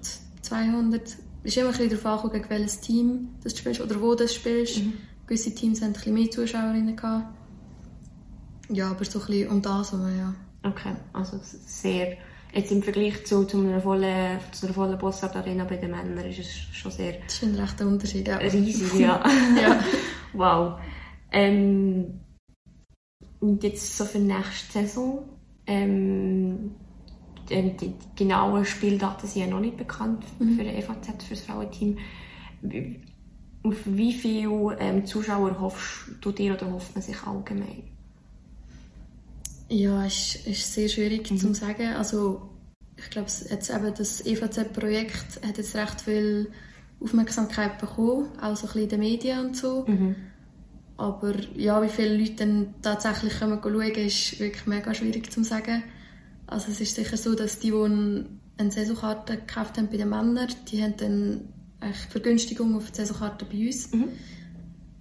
200? Es ist immer ein bisschen darauf angekommen, welches Team das du spielst oder wo du spielst. Mhm. Gewisse Teams haben ein bisschen mehr Zuschauerinnen gehabt. Ja, aber so ein bisschen um das herum, ja. Okay, also sehr... Jetzt im Vergleich zu, zu einer vollen, zu einer vollen Bossart Arena bei den Männern ist es schon sehr... Das ist ein rechter Unterschied, ja. Riesig, <laughs> ja. ja. <laughs> Wow. Ähm, und jetzt so für die nächste Saison, ähm, die, die, genauen Spieldaten sind ja noch nicht bekannt mhm. für den EVZ, für das Frauenteam. Auf wie viele ähm, Zuschauer hoffst du dir oder hofft man sich allgemein? Ja, es ist, ist sehr schwierig mhm. zu sagen. Also ich glaube, jetzt eben das EVZ-Projekt hat jetzt recht viel Aufmerksamkeit bekommen, auch so ein bisschen in den Medien und so. Mhm. Aber ja, wie viele Leute dann tatsächlich kommen schauen, ist wirklich mega schwierig zu sagen. Also es ist sicher so, dass die, die eine Saisonkarte gekauft haben bei den Männern, die haben dann eigentlich Vergünstigung auf die Saisonkarte bei uns. Mhm.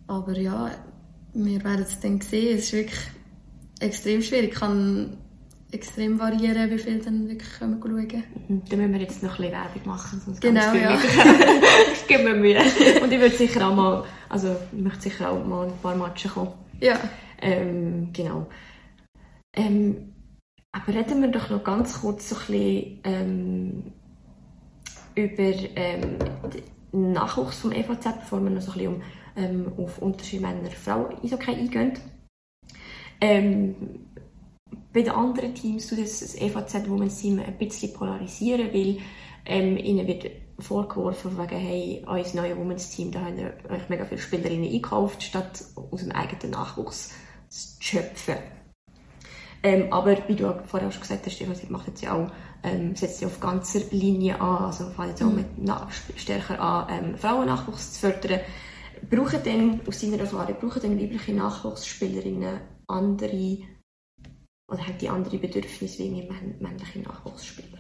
Aber ja, wir werden es dann sehen. Es ist wirklich extrem schwierig. Kann extrem variieren, wie viele dann wirklich schauen können. Mhm. Da müssen wir jetzt noch ein bisschen Werbung machen, sonst genau, ja. ich <laughs> gebe mir Mühe. Und ich würde sicher auch mal, also ich möchte sicher auch mal ein paar Matches kommen. Ja. Ähm, genau. Ähm, aber reden wir doch noch ganz kurz so ein bisschen ähm, über ähm, den Nachwuchs vom EVZ, bevor wir noch so ein bisschen um, ähm, auf Unterschiede Männer-Frauen-Eishockey eingehen. Ähm, bei den anderen Teams tut das EVZ Women's Team ein bisschen polarisieren, weil ähm, ihnen wird vorgeworfen, wegen, hey, unser neues Women's Team, da haben wir euch mega viele Spielerinnen eingekauft, statt aus dem eigenen Nachwuchs zu schöpfen. Ähm, aber wie du vorher schon gesagt hast, EVZ macht jetzt ja auch, ähm, setzt ja auf ganzer Linie an, also fängt jetzt auch mhm. mit stärker an, ähm, Frauennachwuchs zu fördern. Brauchen denn, aus deiner Erfahrung, brauchen denn weibliche Nachwuchsspielerinnen andere oder haben die andere Bedürfnisse wie männliche Nachwuchsspieler?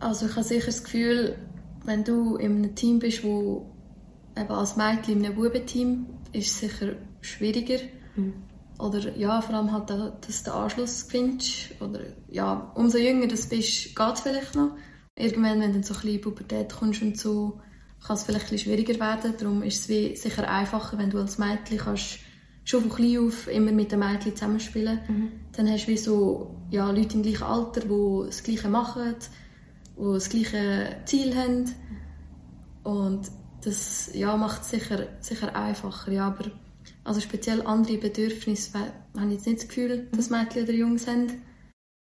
Also ich habe sicher das Gefühl, wenn du in einem Team bist, wo eben als Mädchen in einem Bubenteam ist es sicher schwieriger. Mhm. Oder ja, vor allem halt, dass du den Anschluss findest. Oder ja, umso jünger du bist, geht es vielleicht noch. Irgendwann, wenn du so ein bisschen in Pubertät kommst und so, kann es vielleicht ein schwieriger werden. Darum ist es sicher einfacher, wenn du als Mädchen kannst schon von klein auf immer mit den Mädchen zusammenspielen. Mhm. Dann hast du wie so ja, Leute im gleichen Alter, die das Gleiche machen, die das gleiche Ziel haben. Und das ja, macht es sicher, sicher einfacher. Ja, aber also speziell andere Bedürfnisse habe ich jetzt nicht das Gefühl, dass mhm. Mädchen oder Jungs haben.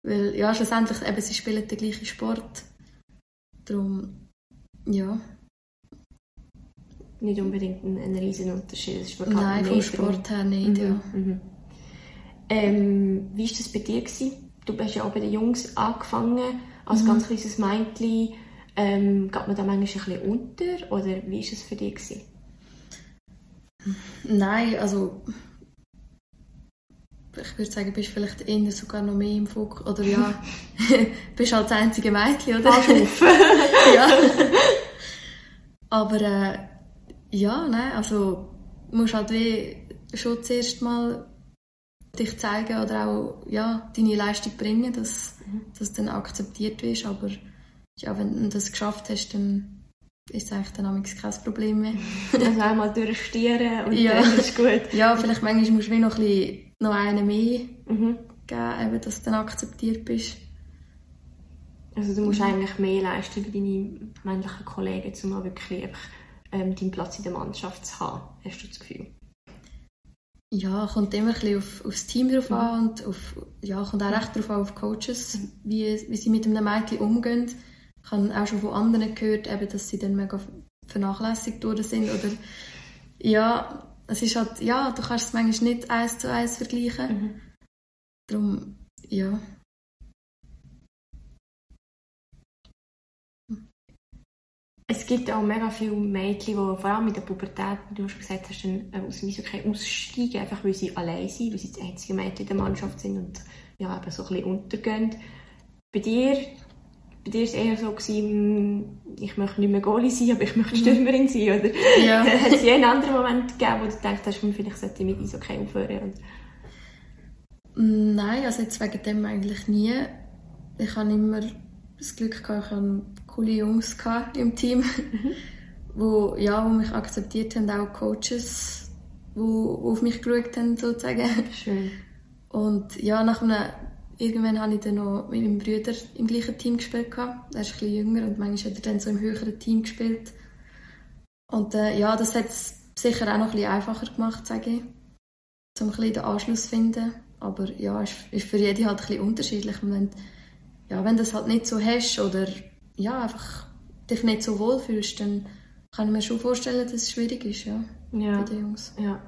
Weil ja, schlussendlich eben, sie spielen den gleichen Sport. Darum, ja nicht unbedingt ein, ein riesen Unterschied. ist Nein, vom Sport her nicht, mhm. ja. Mhm. Ähm, wie war das bei dir? Gewesen? Du hast ja auch bei den Jungs angefangen, als mhm. ganz kleines Mädchen. Ähm, geht man da manchmal ein bisschen unter oder wie war es für dich? Gewesen? Nein, also ich würde sagen, bist vielleicht eher sogar noch mehr im Fokus. Oder ja, <laughs> <laughs> bist halt das einzige Mädchen, oder? <laughs> ja. Aber äh, Ja, nein, also musst halt wie schon zuerst mal dich zeigen oder auch ja, deine Leistung bringen, dass, mhm. dass dann akzeptiert wirst. Aber ja, wenn du das geschafft hast, dann ist es eigentlich dann kein Problem mehr. <laughs> also einmal durchstieren und ja. dann ist gut. <laughs> Ja, vielleicht manchmal musst du wie noch, ein bisschen, noch einen mehr mhm. geben, eben, dass du dann akzeptiert bist. Also du musst mhm. eigentlich mehr leisten wie deine männlichen Kollegen, um wirklich einfach, ähm, deinen Platz in der Mannschaft zu haben, hast du das Gefühl? Ja, kommt immer ein bisschen auf, aufs Team drauf mhm. an und auf, ja, kommt auch recht darauf an auf Coaches, mhm. wie, wie sie mit einem Mädchen umgehen. Ich habe auch schon von anderen gehört, eben, dass sie dann mega vernachlässigt worden sind oder ja, es ist halt, ja, du kannst es manchmal nicht eins zu eins vergleichen. Mhm. Darum, ja. Es gibt auch mega viele Mädchen, die vor allem mit der Pubertät, wie du schon gesagt hast, dann äh, aus dem Eishockey aussteigen, einfach weil sie allein sind, weil sie das einzige Mädchen in der Mannschaft sind und ja, eben so ein bisschen untergehen. Bei dir, bei dir war es eher so, gewesen, hm, ich möchte nicht mehr Goalie sein, aber ich möchte mhm. Stürmerin sein, oder? Ja. <laughs> Hat es einen anderen Moment gegeben, wo du gedacht hast, hm, vielleicht sollte ich mit Eishockey aufhören? Nein, also jetzt wegen dem eigentlich nie. Ich habe immer das Glück gehabt, ich hatte coole Jungs im Team, mhm. <laughs> wo, ja, wo mich akzeptiert haben, auch Coaches, die auf mich geschaut haben, sozusagen. Schön. Und ja, nach einem, irgendwann habe ich dann noch mit meinem Bruder im gleichen Team gespielt. Er ist ein bisschen jünger und manchmal hat er dann so im höheren Team gespielt. Und äh, ja, das hat es sicher auch noch ein bisschen einfacher gemacht, sage ich, um ein bisschen den Anschluss zu finden. Aber ja, es ist für jeden halt ein bisschen unterschiedlich. Und wenn, ja, wenn du das halt nicht so hast oder ja, einfach dich nicht so wohl fühlst, dann kann ich mir schon vorstellen, dass es schwierig ist, ja, ja. bei den Jungs. Ja.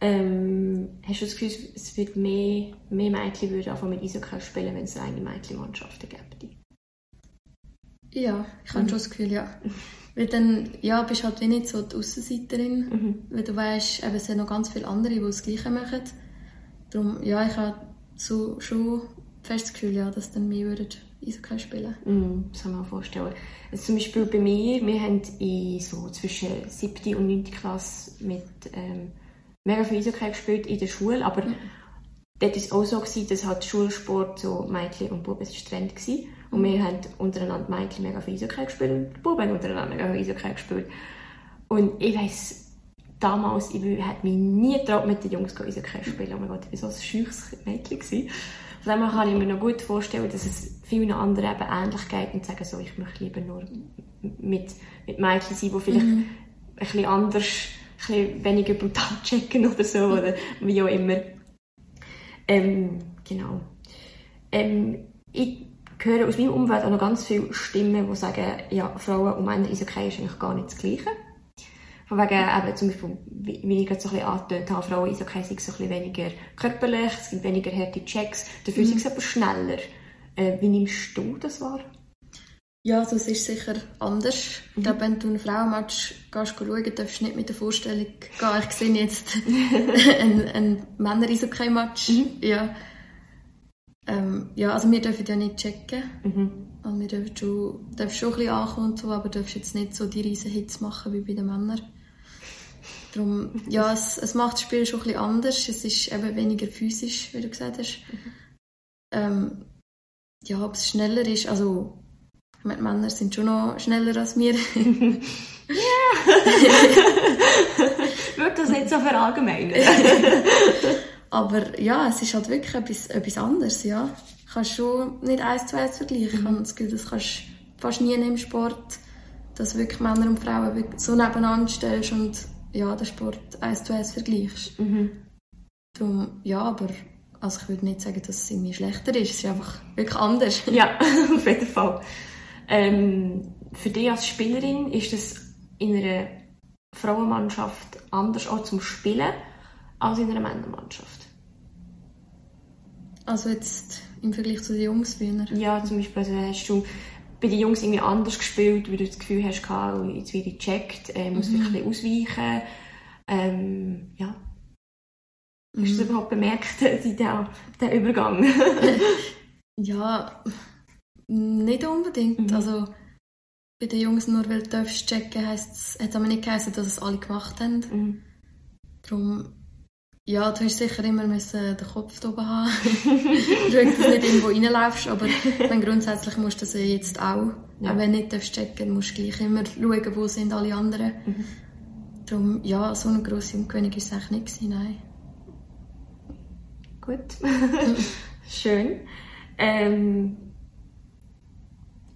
Ähm, hast du das Gefühl, es wird mehr, mehr Mädchen würden einfach mit Eishockey spielen, wenn es eine Mädchenmannschaften gäbe? Ja, ich habe mhm. schon das Gefühl, ja. Weil dann ja, bist du halt wie nicht so die Aussenseiterin, mhm. weil du weißt, eben, es sind noch ganz viele andere, die das Gleiche machen. Darum, ja, ich habe so, schon fest das Gefühl, ja, dass dann mehr würden Eishockey spielen. Mm, das kann man vorstellen. Also zum Beispiel bei mir, wir haben in so zwischen 7. und 9. Klasse mit ähm, mega viel Eishockey gespielt in der Schule, aber mhm. dort war es auch so, gewesen, dass halt Schulsport so Mädchen und Buben ist Trend war. Und wir haben untereinander Mädchen mega viel Eishockey gespielt und die Buben untereinander mega viel Eishockey gespielt. Und ich weiss, damals, ich hätte mich nie getraut, mit den Jungs Eishockey zu spielen. Oh mein Gott, ich war so ein scheuches Mädchen. Gewesen. Von dem kann ich mir noch gut vorstellen, dass es vielen anderen eben ähnlich geht und sagen so, ich möchte lieber nur mit, mit Mädchen sein, die vielleicht mhm. ein bisschen anders, bisschen weniger brutal <laughs> checken oder so, oder wie auch immer. Ähm, genau. Ähm, ich höre aus meinem Umfeld auch noch ganz viele Stimmen, die sagen, ja, Frauen und Männer ist okay, ist eigentlich gar nicht das Gleiche. Von wegen eben zum Beispiel, wie, ich gerade so ein bisschen angetönt habe, Frauen ist okay, sind so ein bisschen weniger körperlich, es gibt weniger harte Checks, dafür mhm. sind sie aber schneller. Äh, wie nimmst du das wahr? Ja, das ist sicher anders. Mhm. Ich glaube, wenn du einen Frauenmatch gehst schauen, darfst du nicht mit der Vorstellung gehen, ich sehe jetzt <laughs> einen, einen Männer-Eishockey-Match. Mhm. Ja. Ähm, ja, also wir dürfen ja nicht checken. Mhm. Also wir dürfen schon, dürfen schon ein bisschen ankommen und so, aber dürfen jetzt nicht so die riesen Hits machen wie bei den Männern. Darum, ja, es, es macht das Spiel schon ein bisschen anders. Es ist eben weniger physisch, wie du gesagt hast. Mhm. Ähm, ja, ob es schneller ist, also ich meine, Männer sind schon noch schneller als wir. <laughs> ja! Würde das nicht so verallgemeinern? <laughs> Aber ja, es ist halt wirklich etwas, etwas anderes, ja. Ich kann schon nicht eins zu eins vergleichen. Mhm. Das Gefühl, das kannst du fast nie im Sport, dass wirklich Männer und Frauen so nebeneinander stellst und ja, den Sport eins zu eins vergleichst. Mhm. Darum, ja, aber also ich würde nicht sagen, dass es irgendwie schlechter ist. Es ist einfach wirklich anders. Ja, <laughs> auf jeden Fall. Ähm, für dich als Spielerin ist es in einer Frauenmannschaft anders auch zum Spielen als in einer Männermannschaft? Also jetzt im Vergleich zu den Jungs früher? Ja, zum Beispiel also hast du bei den Jungs irgendwie anders gespielt, weil du das Gefühl hast, oh, jetzt werde ich gecheckt, äh, muss mhm. wirklich ausweichen. Ähm, ja. Mhm. Hast du mhm. überhaupt bemerkt, <laughs> der Übergang? <laughs> <laughs> ja, nicht unbedingt. Mhm. Also, bei den Jungs nur weil du darfst checken, heisst es, hat aber nicht geheißen, dass es alle gemacht haben. Mhm. Darum, ja, du hast sicher immer müssen den Kopf oben haben. <laughs> Schauen, dass du nicht irgendwo reinläufst, aber dann grundsätzlich musst du das ja jetzt auch. Ja. Auch wenn du nicht darfst checken, musst du gleich immer schauen, wo sind alle anderen. Mhm. Darum, ja, so eine grosse Umgewöhnung war es eigentlich nicht, gewesen, nein. Gut. <laughs> Schön. Ähm,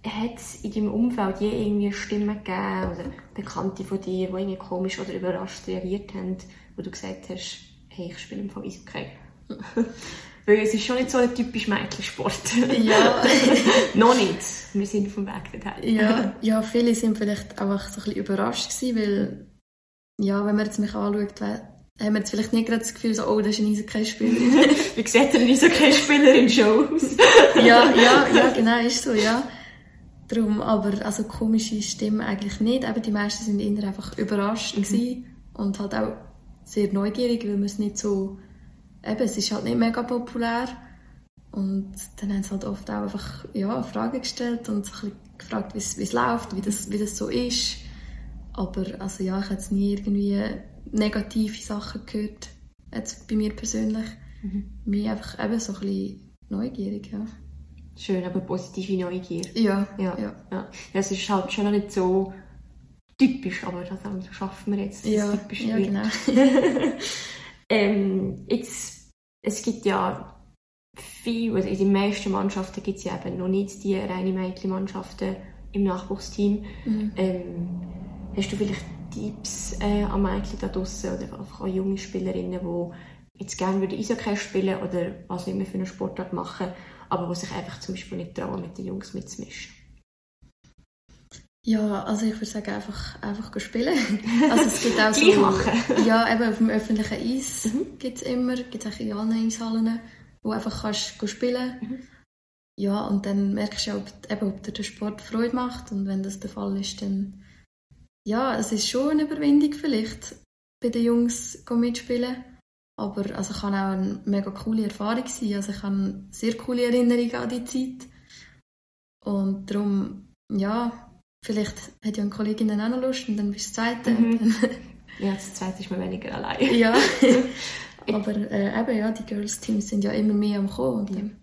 hat es in deinem Umfeld je irgendwie Stimmen gegeben oder Bekannte von dir, die irgendwie komisch oder überrascht reagiert haben, wo du gesagt hast, hey, ich spiele im Fall Eishockey? <laughs> Weil es ist schon nicht so ein typisch Mädchensport. <laughs> Ja. <laughs> Noch nicht. Wir sind vom Weg dorthin. Ja, ja, viele sind vielleicht einfach so ein bisschen überrascht gewesen, weil, ja, wenn man jetzt mich anschaut, haben wir jetzt vielleicht nicht gerade das Gefühl, so, oh, das ist eine Eishockey-Spielerin. Wie sieht denn Eishockey-Spielerin schon aus? ja, ja, ja, genau, ist so, ja. Darum, aber also komische Stimmen eigentlich nicht. Eben, die meisten sind eher einfach überrascht gewesen und halt auch sehr neugierig, weil man es nicht so, eben, es ist halt nicht mega populär. Und dann haben sie halt oft auch einfach, ja, Fragen gestellt und so ein bisschen gefragt, wie es läuft, wie das, wie das so ist. Aber, also ja, ich habe jetzt nie irgendwie negative Sachen gehört, jetzt bei mir persönlich. Mir einfach eben so ein bisschen neugierig, ja. Schön, aber positive Neugier. Ja, Ja, ja. ja. Es ist halt schon noch nicht so typisch, aber das schaffen wir jetzt. Das Ja, ja, wird. genau. <laughs> ähm, jetzt, es gibt ja viel, also in den meisten Mannschaften gibt es ja eben noch nicht die reine Mädchenmannschaften im Nachwuchsteam. Mhm. Ähm, hast du vielleicht Tipps äh, an Mädchen da draussen oder einfach an junge Spielerinnen, die jetzt gerne würden Eishockey spielen oder was immer für eine Sportart machen, aber die sich einfach zum Beispiel nicht trauen, mit den Jungs mitzumischen? Ja, also ich würde sagen, einfach, einfach spielen. <laughs> Also es gibt auch <laughs> so, machen. <laughs> Ja, eben auf dem öffentlichen Eis Mhm. gibt es immer, gibt es in allen Eishallen, wo du einfach kannst spielen Mhm. Ja, und dann merkst du ja, ob, eben, ob dir der Sport Freude macht und wenn das der Fall ist, dann ja, es ist schon eine Überwindung vielleicht, bei den Jungs mitspielen. Aber also kann auch eine mega coole Erfahrung sein. Also ich habe sehr coole Erinnerungen an die Zeit. Und darum, ja, vielleicht hat ja eine Kollegin dann auch noch Lust und dann bist du das Zweite. Mhm. <laughs> Ja, das zweite ist man weniger allein. ja. <laughs> Aber äh, eben, ja, die Girls-Teams sind ja immer mehr am Kommen. Und dann,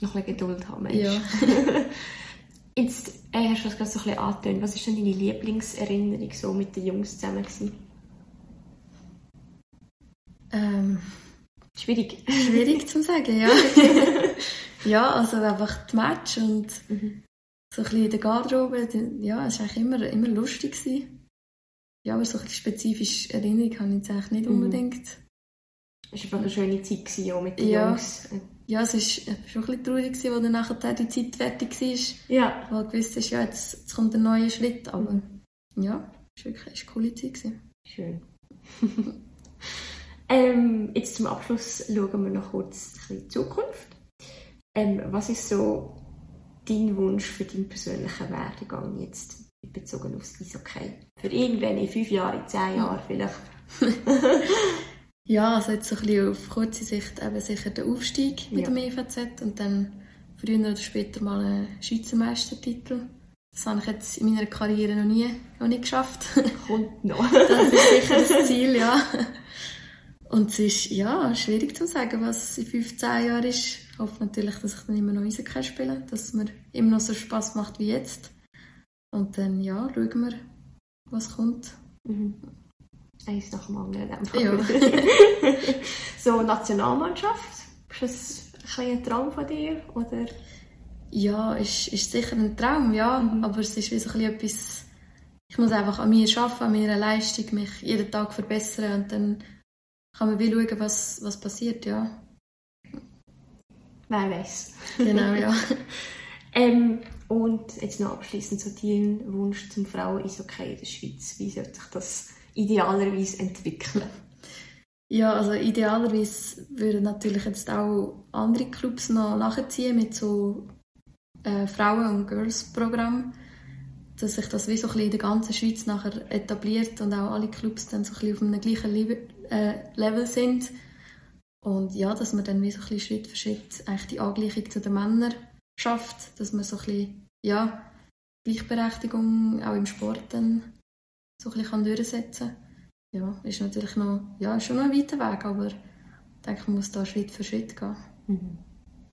Noch ein bisschen Geduld haben, ja. meinst <laughs> Jetzt äh, hast du das gerade so ein bisschen angetönt. Was ist denn deine Lieblingserinnerung so mit den Jungs zusammen? Gewesen? Ähm, Schwierig. schwierig zu sagen, ja. <laughs> ja, also einfach die Match und Mhm. so ein bisschen in der Garderobe. Ja, es war eigentlich immer, immer lustig. Gewesen. Ja, aber so ein bisschen spezifische Erinnerung habe ich jetzt eigentlich nicht Mhm. unbedingt. Es war einfach eine schöne Zeit gewesen, auch mit den Ja. Jungs. Ja, es war schon ein bisschen traurig, als dann nachher die Zeit fertig war. Ja. Weil du gewusst hast, ja, jetzt, jetzt kommt ein neuer Schritt. Aber Mhm. ja, es war wirklich eine coole Zeit. Gewesen. Schön. <laughs> ähm, jetzt zum Abschluss schauen wir noch kurz in die Zukunft. Ähm, was ist so dein Wunsch für deinen persönlichen Werdegang jetzt bezogen aufs Eishockey? Für irgendwann in fünf Jahren, in zehn Jahren vielleicht? <laughs> <laughs> Ja, also jetzt so ein bisschen auf kurze Sicht eben sicher der Aufstieg mit Ja. dem EVZ und dann früher oder später mal einen Schweizer Meistertitel. Das habe ich jetzt in meiner Karriere noch nie, noch nie geschafft. Kommt noch. <laughs> Das ist sicher das Ziel, ja. Und es ist ja, schwierig zu sagen, was in 15 Jahren ist. Ich hoffe natürlich, dass ich dann immer noch Eishockey spiele, dass es mir immer noch so Spass macht wie jetzt. Und dann, ja, schauen wir, was kommt. Mhm. Eins nach dem anderen. Ja. <laughs> so, Nationalmannschaft? Ist das ein, ein Traum von dir? Oder? Ja, ist, ist sicher ein Traum, ja. Mhm. Aber es ist wie so ein bisschen etwas, ich muss einfach an mir arbeiten, an meiner Leistung, mich jeden Tag verbessern und dann kann man schauen, was, was passiert, ja. Wer weiß. Genau, ja. <laughs> Ähm, und jetzt noch abschließend so dein Wunsch zum Frauen-Eishockey in der Schweiz. Wie sollte sich das idealerweise entwickeln? Ja, also idealerweise würden natürlich jetzt auch andere Clubs noch nachziehen mit so äh, Frauen- und Girls-Programm, dass sich das wie so ein bisschen in der ganzen Schweiz nachher etabliert und auch alle Clubs dann so ein bisschen auf einem gleichen Level, äh, Level sind. Und ja, dass man dann wie so ein bisschen Schritt für Schritt eigentlich die Angleichung zu den Männern schafft, dass man so ein bisschen, ja, Gleichberechtigung auch im Sport dann so ein bisschen durchsetzen kann. Ja, ist natürlich noch, ja, schon noch ein weiter Weg, aber ich denke, man muss da Schritt für Schritt gehen. Mhm.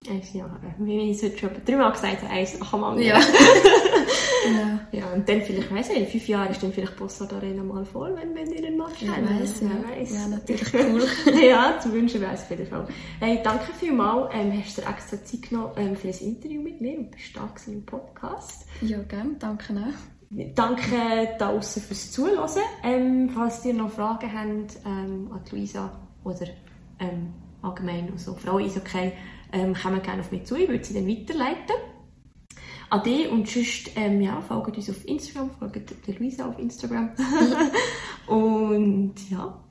Eins Jahr. Wie ich es schon dreimal gesagt habe, eins nach dem anderen. Ja. <laughs> genau. Ja, und dann vielleicht, weiss ich, in fünf Jahren ist dann vielleicht Bossard Arena mal voll, wenn, wenn ihr ihn mal Ja, weiss, ja. weiss. Ja, natürlich <laughs> cool. ja, zu wünschen wäre es auf jeden Fall. Hey, danke vielmals. Ähm, hast du dir extra Zeit genommen ähm, für ein Interview mit mir und bist da im Podcast. Ja, gerne. Danke auch. Danke draußen fürs Zuhören. Ähm, falls ihr noch Fragen habt ähm, an Luisa oder ähm, allgemein also Frauen ist okay, ähm, kommen gerne auf mich zu. Ich würde sie dann weiterleiten. Ade und sonst, ähm, ja, folgt uns auf Instagram, folgt der Luisa auf Instagram. <laughs> und ja,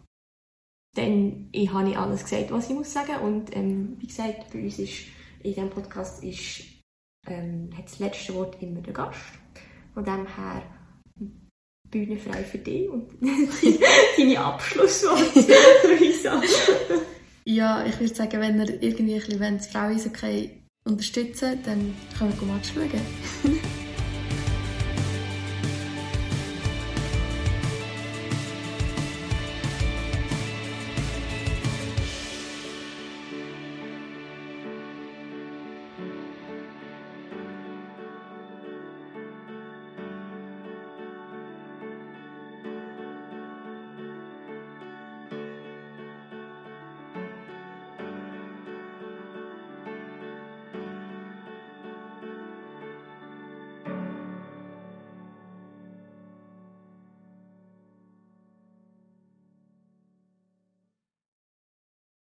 dann ich habe ich alles gesagt, was ich muss sagen. Und ähm, wie gesagt, bei uns ist in diesem Podcast ist, ähm, hat das letzte Wort immer der Gast. Von dem her Bühne frei für dich und <laughs> deine Abschlussworte, <laughs> Luisa. Ja, ich würde sagen, wenn ihr irgendwie ein bisschen das Fraueishockey unterstützen wollt, dann könnt ihr Match schauen. <laughs>